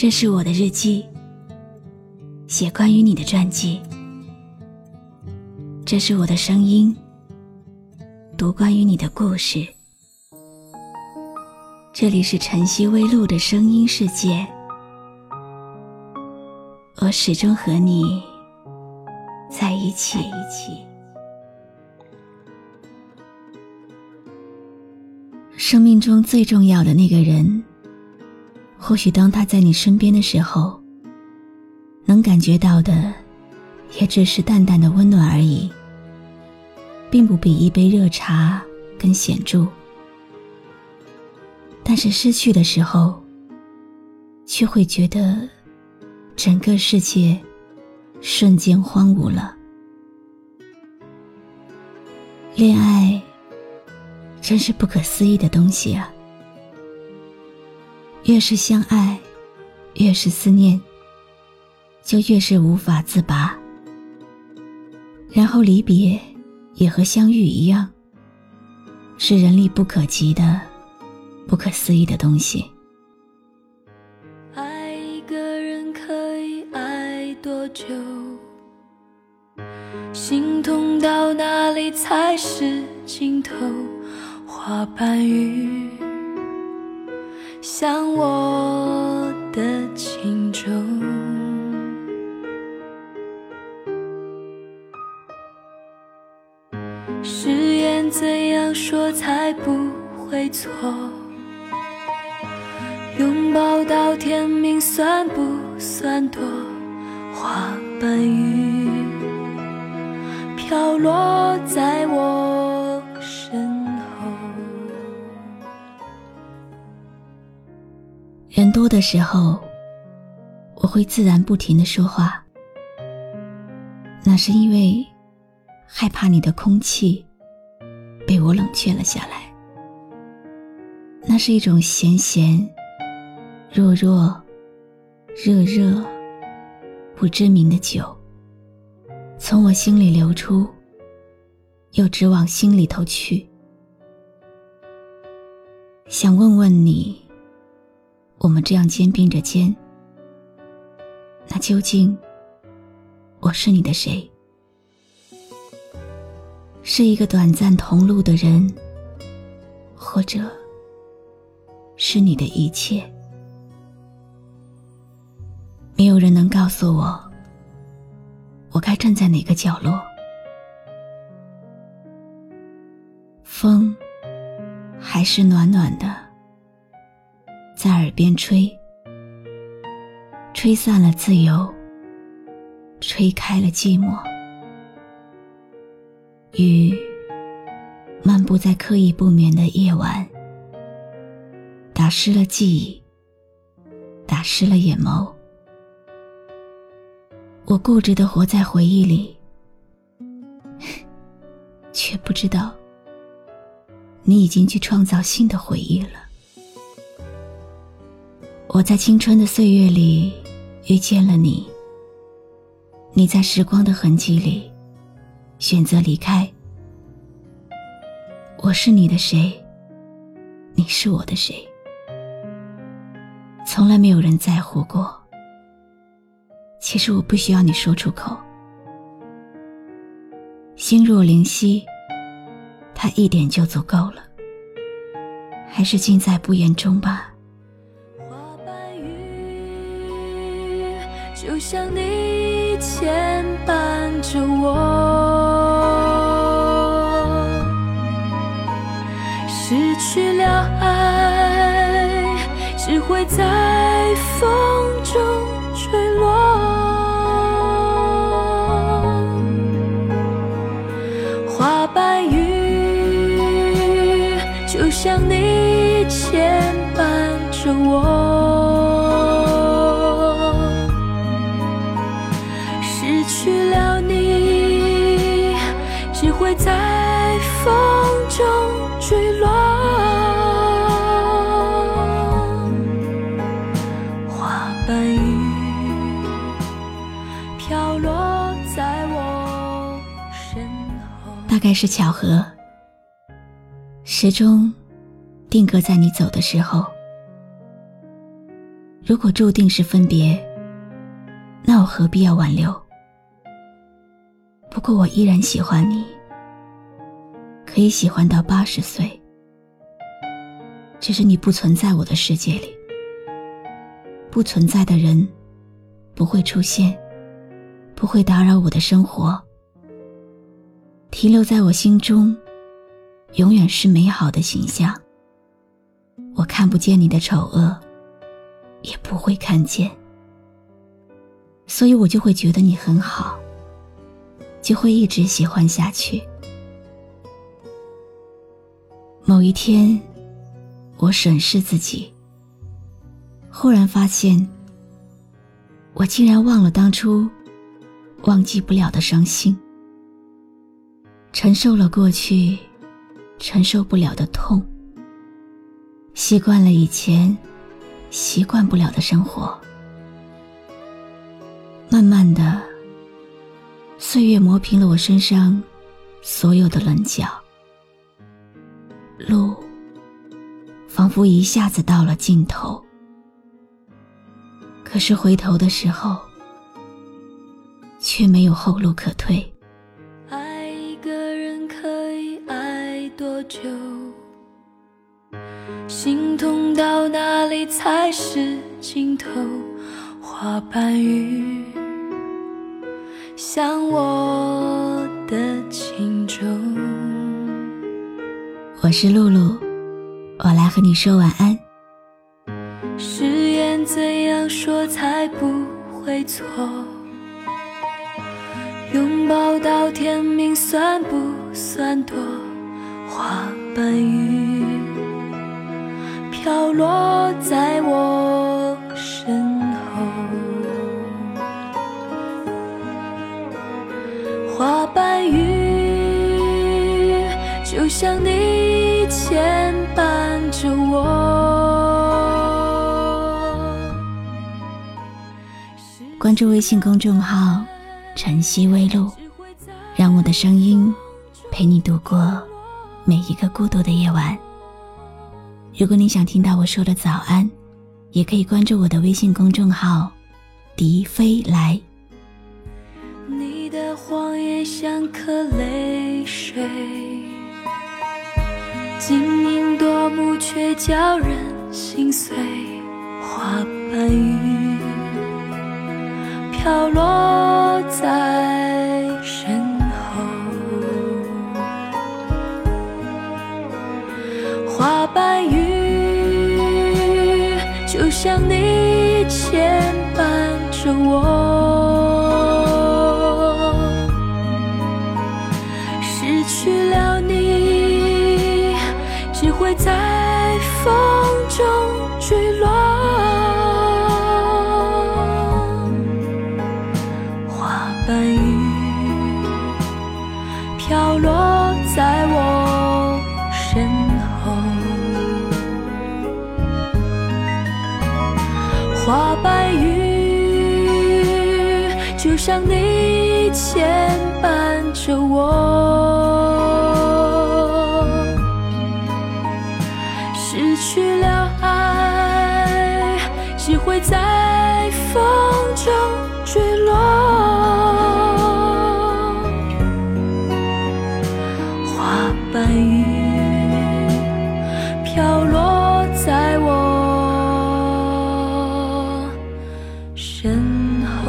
这是我的日记，写关于你的传记。这是我的声音，读关于你的故事。这里是晨曦微露的声音世界，我始终和你在一起。生命中最重要的那个人，或许当他在你身边的时候，能感觉到的，也只是淡淡的温暖而已，并不比一杯热茶更显著。但是失去的时候，却会觉得整个世界瞬间荒芜了。恋爱。真是不可思议的东西啊！越是相爱，越是思念，就越是无法自拔。然后离别，也和相遇一样，是人力不可及的、不可思议的东西。爱一个人可以爱多久？心痛到哪里才是尽头？花瓣雨，像我的情衷。誓言怎样说才不会错？拥抱到天明算不算多？花瓣雨，飘落在我。的时候，我会自然不停的说话，那是因为害怕你的空气被我冷却了下来。那是一种咸咸、弱弱、热热、不知名的酒，从我心里流出，又直往心里头去。想问问你。我们这样肩并着肩，那究竟我是你的谁？是一个短暂同路的人，或者是你的一切？没有人能告诉我，我该站在哪个角落。风还是暖暖的。在耳边吹，吹散了自由，吹开了寂寞。雨漫步在刻意不眠的夜晚，打湿了记忆，打湿了眼眸。我固执的活在回忆里，却不知道，你已经去创造新的回忆了。我在青春的岁月里遇见了你，你在时光的痕迹里选择离开。我是你的谁？你是我的谁？从来没有人在乎过。其实我不需要你说出口。心若灵犀，它一点就足够了。还是尽在不言中吧。就像你牵绊着我，失去了爱，只会在风中坠落。花瓣雨，就像你牵绊着我。后。大概是巧合，时钟定格在你走的时候。如果注定是分别，那我何必要挽留？不过我依然喜欢你，可以喜欢到八十岁。只是你不存在我的世界里，不存在的人不会出现，不会打扰我的生活。停留在我心中，永远是美好的形象。我看不见你的丑恶，也不会看见，所以我就会觉得你很好，就会一直喜欢下去。某一天，我审视自己，忽然发现，我竟然忘了当初忘记不了的伤心，承受了过去承受不了的痛。习惯了以前习惯不了的生活，慢慢的，岁月磨平了我身上所有的棱角，路仿佛一下子到了尽头。可是回头的时候，却没有后路可退。多久？心痛到哪里才是尽头？花瓣雨，像我的情衷。我是露露，我来和你说晚安。誓言怎样说才不会错？拥抱到天明算不算多？花瓣雨。飘落在我身后，花瓣雨就像你牵绊着我。关注微信公众号“晨曦微露”，让我的声音陪你度过每一个孤独的夜晚。如果你想听到我说的早安，也可以关注我的微信公众号“笛飞来”。你的谎言像颗泪水，晶莹夺目却叫人心碎。花瓣雨飘落在着我，失去了你，只会在风中坠落。花瓣雨飘落在我身后。花瓣雨，就像你牵绊着我失去了爱只会在风中坠落。花瓣雨飘落在我身后。